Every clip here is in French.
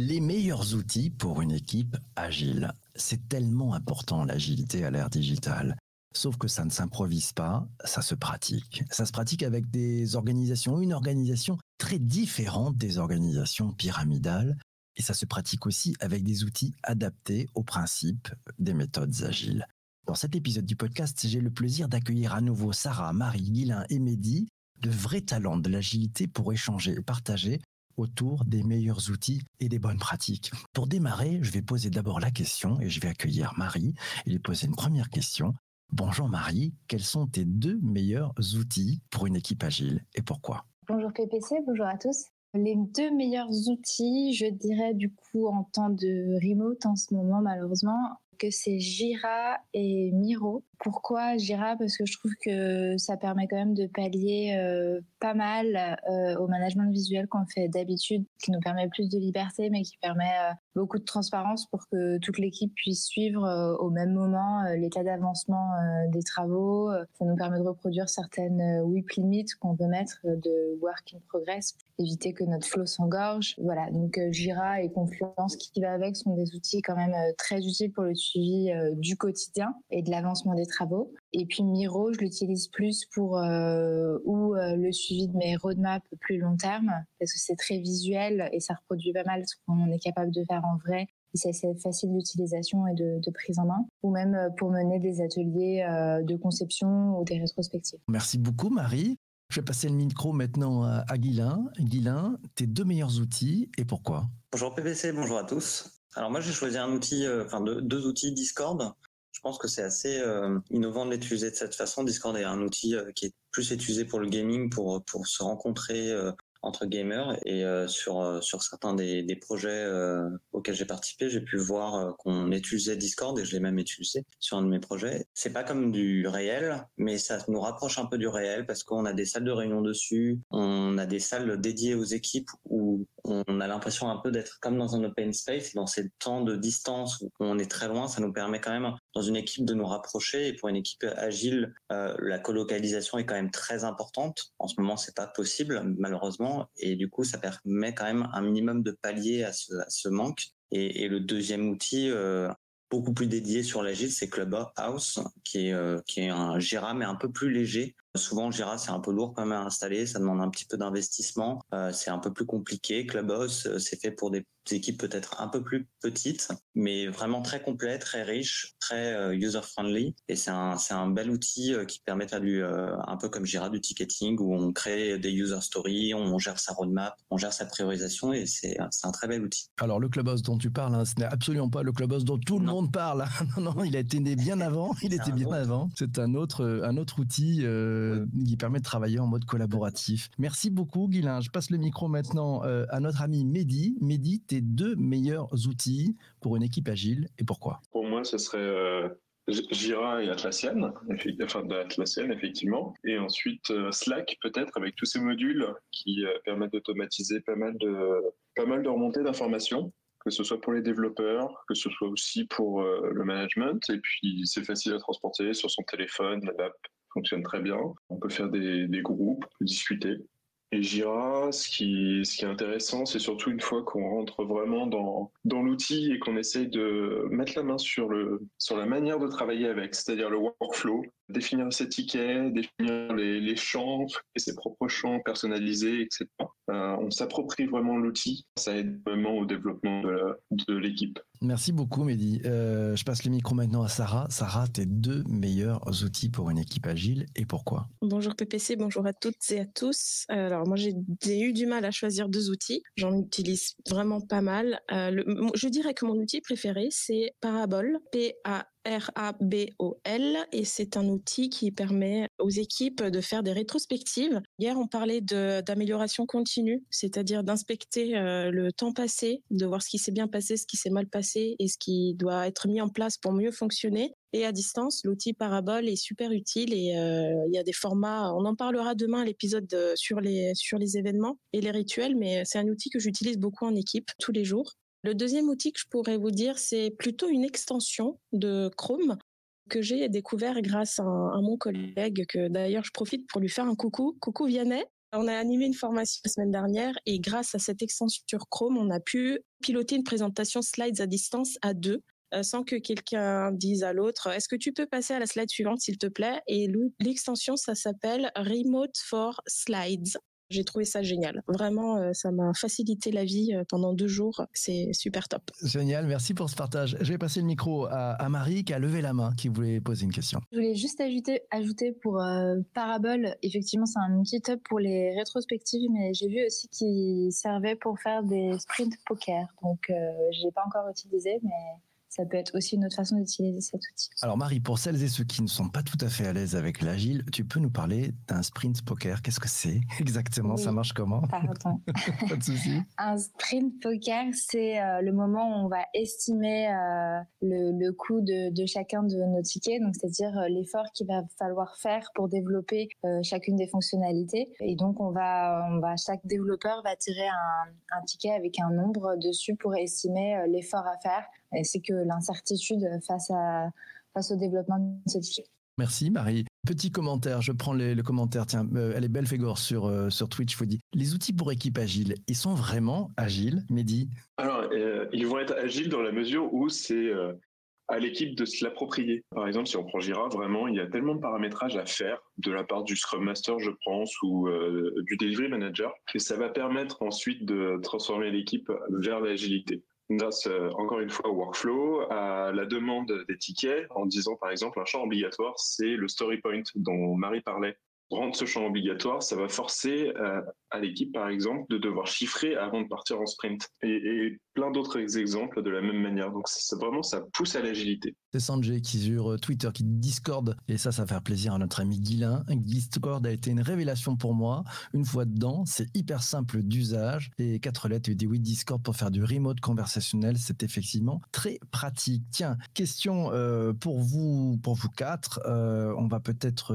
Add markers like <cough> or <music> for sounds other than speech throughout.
Les meilleurs outils pour une équipe agile. C'est tellement important l'agilité à l'ère digitale. Sauf que ça ne s'improvise pas, ça se pratique. Ça se pratique avec des organisations, une organisation très différente des organisations pyramidales. Et ça se pratique aussi avec des outils adaptés aux principes des méthodes agiles. Dans cet épisode du podcast, j'ai le plaisir d'accueillir à nouveau Sarah, Marie, Guilain et Mehdi, de vrais talents de l'agilité pour échanger et partager autour des meilleurs outils et des bonnes pratiques. Pour démarrer, je vais poser d'abord la question et je vais accueillir Marie et lui poser une première question. Bonjour Marie, quels sont tes deux meilleurs outils pour une équipe agile et pourquoi? Bonjour PPC, bonjour à tous. Les deux meilleurs outils, je dirais du coup en temps de remote en ce moment malheureusement, que c'est Jira et Miro. Pourquoi Jira? Parce que je trouve que ça permet quand même de pallier euh, pas mal euh, au management visuel qu'on fait d'habitude, qui nous permet plus de liberté, mais qui permet euh, beaucoup de transparence pour que toute l'équipe puisse suivre au même moment l'état d'avancement des travaux. Ça nous permet de reproduire certaines WIP limites qu'on peut mettre de work in progress éviter que notre flow s'engorge. Voilà, donc Jira et Confluence qui va avec sont des outils quand même très utiles pour le suivi du quotidien et de l'avancement des travaux. Et puis Miro, je l'utilise plus pour euh, ou euh, le suivi de mes roadmaps plus long terme, parce que c'est très visuel et ça reproduit pas mal ce qu'on est capable de faire en vrai. C'est assez facile d'utilisation et de, de, prise en main, ou même euh, pour mener des ateliers euh, de conception ou des rétrospectives. Merci beaucoup Marie. Je vais passer le micro maintenant à, Guilain. Guilain, tes deux meilleurs outils et pourquoi? Bonjour PPC, bonjour à tous. Alors moi j'ai choisi un outil, euh, deux, outils Discord je pense que c'est assez euh, innovant de l'utiliser de cette façon. Discord est un outil euh, qui est plus utilisé pour le gaming, pour pour se rencontrer entre gamers et euh, sur euh, sur certains des, des projets euh, auxquels j'ai participé, j'ai pu voir qu'on utilisait Discord et je l'ai même utilisé sur un de mes projets. C'est pas comme du réel, mais ça nous rapproche un peu du réel parce qu'on a des salles de réunion dessus, on a des salles dédiées aux équipes où on a l'impression un peu d'être comme dans un open space dans ces temps de distance où on est très loin, ça nous permet quand même dans une équipe de nous rapprocher et pour une équipe agile, la colocalisation est quand même très importante. En ce moment, c'est pas possible malheureusement et du coup, ça permet quand même un minimum de palier à ce, manque. Et, et, le deuxième outil, euh, beaucoup plus dédié sur l'agile, c'est Clubhouse, qui est, euh, qui est un Jira, mais un peu plus léger. Souvent, Jira, c'est un peu lourd quand même à installer, ça demande un petit peu d'investissement, euh, c'est un peu plus compliqué. Clubhouse, euh, c'est fait pour des équipes peut-être un peu plus petites, mais vraiment très complet, très riche, très euh, user-friendly. Et c'est un, c'est un bel outil qui permet de faire du, un peu comme Jira, du ticketing, où on crée des user stories, on gère sa roadmap, on gère sa priorisation, et c'est, c'est un très bel outil. Alors, le Clubhouse dont tu parles, hein, ce n'est absolument pas le Clubhouse dont tout le non. monde parle. <laughs> non, non, il a été né bien avant, il était bien autre. avant. C'est un autre, un autre outil euh, oui. qui permet de travailler en mode collaboratif. Merci beaucoup, Guilain. Je passe le micro maintenant euh, à notre ami Mehdi. Mehdi, tes deux meilleurs outils pour une équipe agile et pourquoi? Pour moi, ce serait euh, Jira et Atlassian, enfin d'Atlassian effectivement, et ensuite euh, Slack peut-être avec tous ces modules qui euh, permettent d'automatiser pas mal de pas mal de remontées d'informations que ce soit pour les développeurs, que ce soit aussi pour euh, le management, et puis c'est facile à transporter sur son téléphone, l'app fonctionne très bien. On peut faire des, groupes, discuter. Et Jira, ce qui, ce qui est intéressant, c'est surtout une fois qu'on rentre vraiment dans, dans l'outil et qu'on essaye de mettre la main sur, le, sur la manière de travailler avec, c'est-à-dire le workflow, définir ses tickets, définir les, les champs, et ses propres champs personnalisés, etc. Euh, on s'approprie vraiment l'outil. Ça aide vraiment au développement de l'équipe. Merci beaucoup, Mehdi. Euh, je passe le micro maintenant à Sarah. Sarah, tes deux meilleurs outils pour une équipe agile et pourquoi? Bonjour PPC, bonjour à toutes et à tous. Alors moi, j'ai eu du mal à choisir deux outils. J'en utilise vraiment pas mal. Euh, je dirais que mon outil préféré, c'est Parabol, P-A R-A-B-O-L et c'est un outil qui permet aux équipes de faire des rétrospectives. Hier, on parlait d'amélioration continue, c'est-à-dire d'inspecter euh, le temps passé, de voir ce qui s'est bien passé, ce qui s'est mal passé et ce qui doit être mis en place pour mieux fonctionner. Et à distance, l'outil Parabole est super utile et euh, il y a des formats. On en parlera demain à l'épisode sur les sur les événements et les rituels, mais c'est un outil que j'utilise beaucoup en équipe tous les jours. Le deuxième outil que je pourrais vous dire, c'est plutôt une extension de Chrome que j'ai découvert grâce à, à, mon collègue, que d'ailleurs je profite pour lui faire un coucou. Coucou Vianney. On a animé une formation la semaine dernière et grâce à cette extension sur Chrome, on a pu piloter une présentation slides à distance à deux euh, sans que quelqu'un dise à l'autre est-ce que tu peux passer à la slide suivante s'il te plaît? Et l'extension ça s'appelle Remote for Slides j'ai trouvé ça génial. Vraiment, euh, ça m'a facilité la vie euh, pendant deux jours. C'est super top. Génial, merci pour ce partage. Je vais passer le micro à, Marie qui a levé la main, qui voulait poser une question. Je voulais juste ajouter, ajouter pour euh, Parabole, effectivement, c'est un outil top pour les rétrospectives, mais j'ai vu aussi qu'il servait pour faire des sprints poker. Donc, je ne l'ai pas encore utilisé, mais ça peut être aussi une autre façon d'utiliser cet outil. Alors Marie, pour celles et ceux qui ne sont pas tout à fait à l'aise avec l'agile, tu peux nous parler d'un sprint poker. Qu'est-ce que c'est <laughs> exactement? Ça marche comment? Pardon. <laughs> pas de souci. <laughs> Un sprint poker, c'est euh, le moment où on va estimer euh, le, coût de, chacun de nos tickets, donc c'est-à-dire euh, l'effort qu'il va falloir faire pour développer chacune des fonctionnalités. Et donc on va, on va, chaque développeur va tirer un, un ticket avec un nombre dessus pour estimer l'effort à faire c'est que l'incertitude face, à, face au développement de ce type. Merci Marie. Petit commentaire, je prends le commentaire. Tiens, euh, elle est belle Fégor sur, euh, sur Twitch. Faut dire, les outils pour équipe agile, ils sont vraiment agiles, Mehdi? Alors, euh, ils vont être agiles dans la mesure où c'est à l'équipe de se l'approprier. Par exemple, si on prend Jira, vraiment, il y a tellement de paramétrage à faire de la part du Scrum Master, je pense, ou du Delivery Manager, que ça va permettre ensuite de transformer l'équipe vers l'agilité grâce euh, encore une fois au workflow, à la demande des tickets, en disant par exemple un champ obligatoire, c'est le story point dont Marie parlait. Rendre ce champ obligatoire, ça va forcer euh, à l'équipe, par exemple, de devoir chiffrer avant de partir en sprint. Et, plein d'autres exemples de la même manière. Donc, c'est vraiment, ça pousse à l'agilité. C'est Sanjay qui sur euh, Twitter, qui Discord, et ça, ça va faire plaisir à notre ami Guilin. Discord a été une révélation pour moi. Une fois dedans, c'est hyper simple d'usage. Et quatre lettres, il dit oui, Discord pour faire du remote conversationnel, c'est effectivement très pratique. Tiens, question euh, pour vous, pour vous quatre. on va peut-être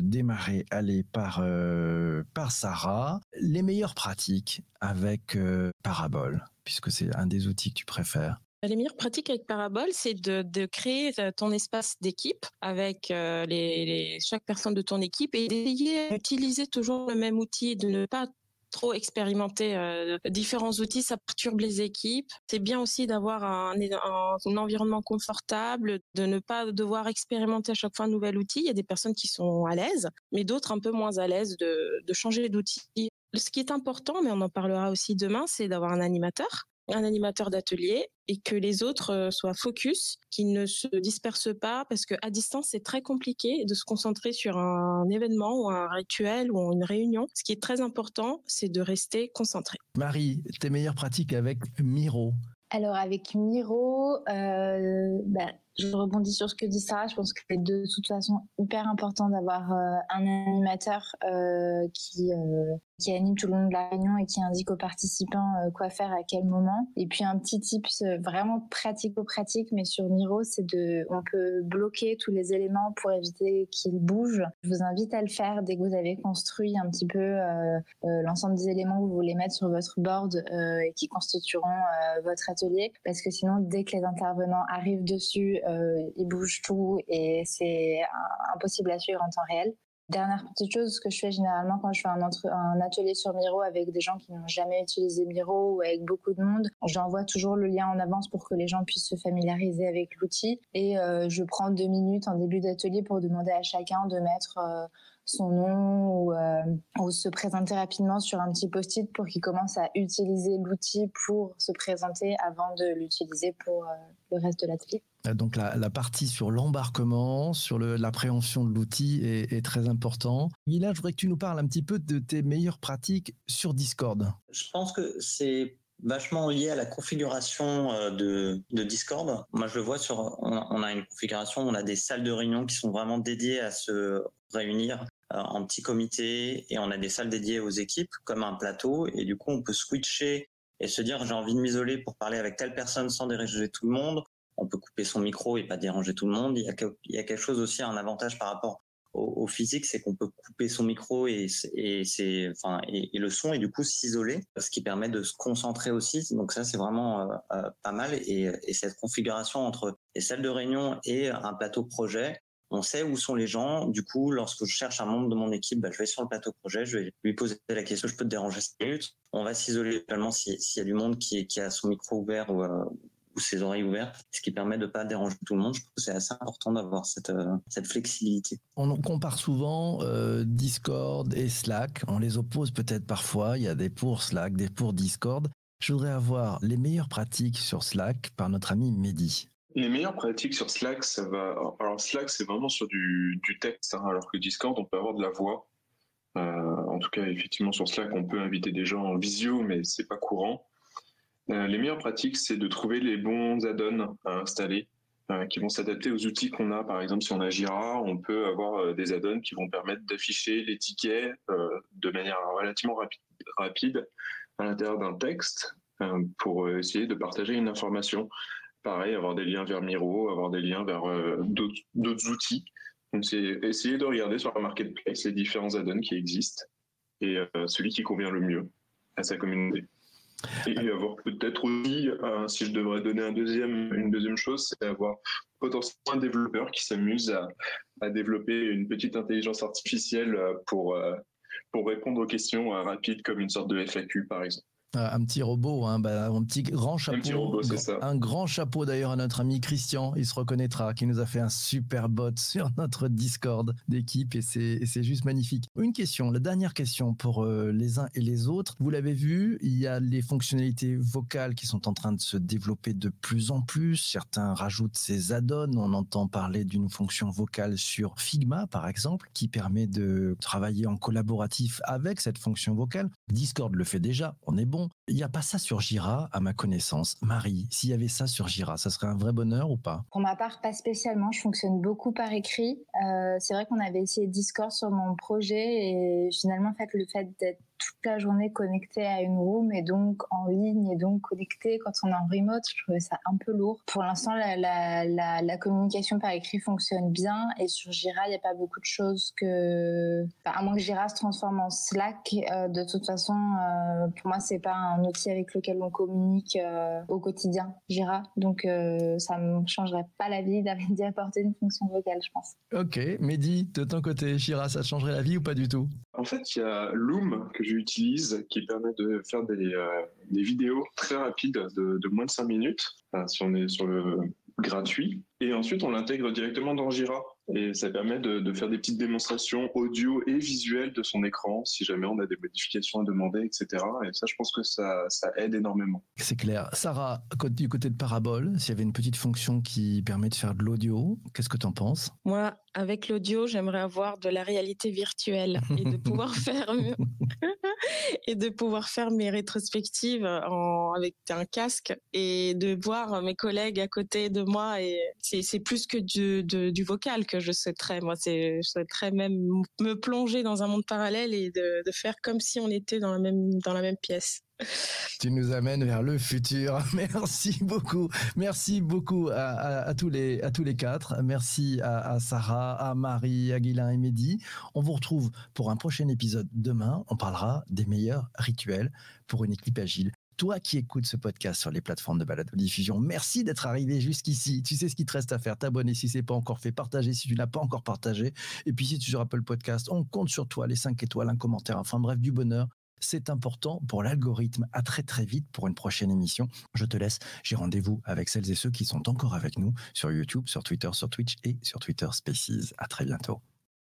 démarrer aller par, euh, par Sarah. Les meilleures pratiques avec euh, Parabole, puisque c'est un des outils que tu préfères. Les meilleures pratiques avec Parabole, c'est de, créer euh, ton espace d'équipe avec les, chaque personne de ton équipe et d'essayer d'utiliser toujours le même outil, de ne pas trop expérimenter euh, différents outils, ça perturbe les équipes. C'est bien aussi d'avoir un, environnement confortable, de ne pas devoir expérimenter à chaque fois un nouvel outil. Il y a des personnes qui sont à l'aise, mais d'autres un peu moins à l'aise de, de changer d'outil. Ce qui est important, mais on en parlera aussi demain, c'est d'avoir un animateur un animateur d'atelier et que les autres euh, soient focus, qu'ils ne se dispersent pas parce qu'à distance c'est très compliqué de se concentrer sur un événement ou un rituel ou une réunion. Ce qui est très important, c'est de rester concentré. Marie, tes meilleures pratiques avec Miro? Alors avec Miro, euh, bah, je rebondis sur ce que dit Sarah. Je pense que c'est de toute façon hyper important d'avoir euh, un animateur euh, qui euh, qui anime tout le long de la réunion et qui indique aux participants quoi faire à quel moment. Et puis un petit tips vraiment pratico-pratique, mais sur Miro, c'est de, on peut bloquer tous les éléments pour éviter qu'ils bougent. Je vous invite à le faire dès que vous avez construit un petit peu l'ensemble des éléments que vous voulez mettre sur votre board et qui constitueront votre atelier, parce que sinon, dès que les intervenants arrivent dessus, euh, il bouge tout et c'est impossible à suivre en temps réel. Dernière petite chose, que je fais généralement quand je fais un, un atelier sur Miro avec des gens qui n'ont jamais utilisé Miro ou avec beaucoup de monde, j'envoie toujours le lien en avance pour que les gens puissent se familiariser avec l'outil. Et euh, je prends deux minutes en début d'atelier pour demander à chacun de mettre euh, son nom ou, euh, ou, se présenter rapidement sur un petit post-it pour qu'il commence à utiliser l'outil pour se présenter avant de l'utiliser pour euh, le reste de l'atelier. Euh, donc la, partie sur l'embarquement, sur l'appréhension de l'outil est, très important. Mila, je voudrais que tu nous parles un petit peu de tes meilleures pratiques sur Discord. Je pense que c'est vachement lié à la configuration de, de, Discord. Moi, je le vois sur, on, a une configuration, on a des salles de réunion qui sont vraiment dédiées à se réunir en petit comité et on a des salles dédiées aux équipes comme un plateau et du coup on peut switcher et se dire j'ai envie de m'isoler pour parler avec telle personne sans déranger tout le monde. On peut couper son micro et pas déranger tout le monde. Il y a, quelque chose aussi, un avantage par rapport au, physique, c'est qu'on peut couper son micro et, et, c'est, enfin, et, le son et du coup s'isoler, ce qui permet de se concentrer aussi. Donc ça, c'est vraiment euh, euh, pas mal. Et, cette configuration entre les salles de réunion et un plateau projet, On sait où sont les gens. Du coup, lorsque je cherche un membre de mon équipe, bah, je vais sur le plateau projet, je vais lui poser la question, je peux te déranger 5 minutes. On va s'isoler seulement s'il y a du monde qui, a son micro ouvert ou, euh, ou ses oreilles ouvertes, ce qui permet de ne pas déranger tout le monde. Je trouve que c'est assez important d'avoir cette, euh, cette flexibilité. On compare souvent euh, Discord et Slack. On les oppose peut-être parfois. Il y a des pour Slack, des pour Discord. Je voudrais avoir les meilleures pratiques sur Slack par notre ami Mehdi. Les meilleures pratiques sur Slack, ça va. Alors Slack, c'est vraiment sur du, texte, hein, alors que Discord, on peut avoir de la voix. Euh, en tout cas, effectivement, sur Slack, on peut inviter des gens en visio, mais c'est pas courant. Euh, les meilleures pratiques, c'est de trouver les bons add-ons à installer euh, qui vont s'adapter aux outils qu'on a. Par exemple, si on a Jira, on peut avoir des add-ons qui vont permettre d'afficher les tickets de manière relativement rapide à l'intérieur d'un texte pour essayer de partager une information. Pareil, avoir des liens vers Miro, avoir des liens vers d'autres outils. Donc, c'est essayer de regarder sur la marketplace les différents add-ons qui existent et celui qui convient le mieux à sa communauté. Et avoir peut-être aussi, euh, si je devrais donner un deuxième, une deuxième chose, c'est avoir potentiellement un développeur qui s'amuse à, à, développer une petite intelligence artificielle euh, pour, euh, pour répondre aux questions rapides comme une sorte de FAQ par exemple. Un petit robot, hein, bah, un petit grand chapeau. Un petit robot, c'est ça. Un grand chapeau d'ailleurs à notre ami Christian, il se reconnaîtra, qui nous a fait un super bot <laughs> sur notre Discord d'équipe et c'est juste magnifique. Une question, la dernière question pour euh, les uns et les autres. Vous l'avez vu, il y a les fonctionnalités vocales qui sont en train de se développer de plus en plus. Certains rajoutent ces add-ons. On entend parler d'une fonction vocale sur Figma, par exemple, qui permet de travailler en collaboratif avec cette fonction vocale. Discord le fait déjà, on est bon. Il n'y a pas ça sur Jira, à ma connaissance. Marie, s'il y avait ça sur Jira, ça serait un vrai bonheur ou pas? Pour ma part, pas spécialement. Je fonctionne beaucoup par écrit. Euh, c'est vrai qu'on avait essayé Discord sur mon projet et finalement, en fait, le fait d'être toute la journée connecté à une room et donc en ligne et donc connecté quand on est en remote. Je trouvais ça un peu lourd. Pour l'instant, la, communication par écrit fonctionne bien et sur Jira, il n'y a pas beaucoup de choses que, à moins que Jira se transforme en Slack, euh, de toute façon, euh, pour moi, c'est pas un outil avec lequel on communique euh, au quotidien, Jira. Donc, ça me changerait pas la vie d'y apporter une fonction vocale, je pense. Ok, Mehdi, de ton côté, Jira, ça changerait la vie ou pas du tout? En fait, il y a Loom que j'utilise qui permet de faire des, euh, des vidéos très rapides de, de, moins de 5 minutes, enfin, si on est sur le gratuit. Et ensuite, on l'intègre directement dans Jira. Et ça permet de, de, faire des petites démonstrations audio et visuelles de son écran, si jamais on a des modifications à demander, etc. Et ça, je pense que ça, ça aide énormément. C'est clair. Sarah, du côté de Parabole, s'il y avait une petite fonction qui permet de faire de l'audio, qu'est-ce que tu en penses? Moi, avec l'audio, j'aimerais avoir de la réalité virtuelle et de pouvoir <laughs> faire <laughs> et de pouvoir faire mes rétrospectives en, avec un casque et de voir mes collègues à côté de moi. Et c'est plus que du, de, du vocal que je souhaiterais. Moi, c'est je souhaiterais même me plonger dans un monde parallèle et de, de faire comme si on était dans la même dans la même pièce. Tu nous amènes vers le futur. <laughs> Merci beaucoup. Merci beaucoup à, tous, les, à tous les quatre. Merci à, Sarah, à Marie, à Guilain et Mehdi. On vous retrouve pour un prochain épisode demain. On parlera des meilleurs rituels pour une équipe agile. Toi qui écoutes ce podcast sur les plateformes de balado diffusion, merci d'être arrivé jusqu'ici. Tu sais ce qu'il te reste à faire. T'abonner si c'est pas encore fait, partager si tu n'as pas encore partagé. Et puis si tu sur Apple Podcast, on compte sur toi, les 5 étoiles, un commentaire, enfin bref, du bonheur. C'est important pour l'algorithme. À très très vite pour une prochaine émission. Je te laisse. J'ai rendez-vous avec celles et ceux qui sont encore avec nous sur YouTube, sur Twitter, sur Twitch et sur Twitter Spaces. À très bientôt.